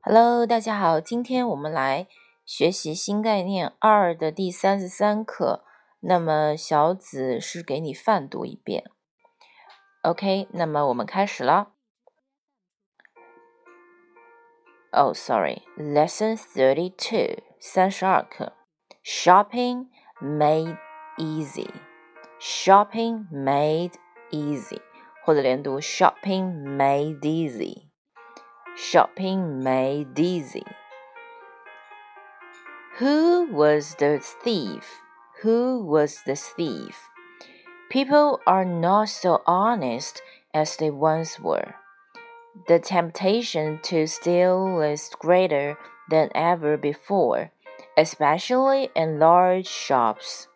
Hello，大家好，今天我们来学习新概念二的第三十三课。那么小紫是给你泛读一遍。OK，那么我们开始了。Oh, sorry, lesson thirty-two，三十二课。Shopping made easy. Shopping made easy，或者连读 Shopping made easy。Shopping made easy. Who was the thief? Who was the thief? People are not so honest as they once were. The temptation to steal is greater than ever before, especially in large shops.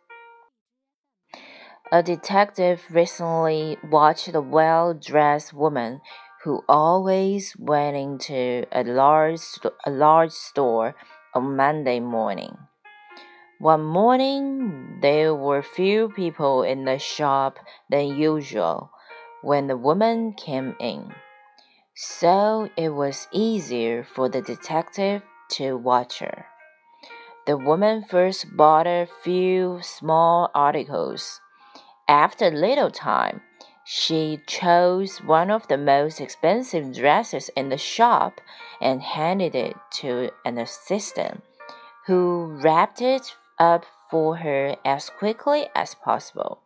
A detective recently watched a well dressed woman who always went into a large, a large store on Monday morning. One morning, there were fewer people in the shop than usual when the woman came in, so it was easier for the detective to watch her. The woman first bought a few small articles. After a little time, she chose one of the most expensive dresses in the shop and handed it to an assistant, who wrapped it up for her as quickly as possible.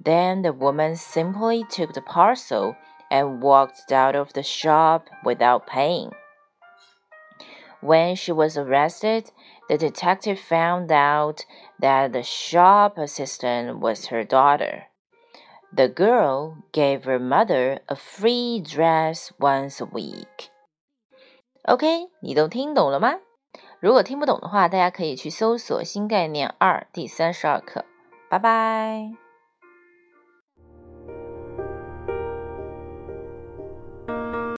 Then the woman simply took the parcel and walked out of the shop without paying. When she was arrested, the detective found out that the shop assistant was her daughter. The girl gave her mother a free dress once a week. OK，你都听懂了吗？如果听不懂的话，大家可以去搜索“新概念二”第三十二课。拜拜。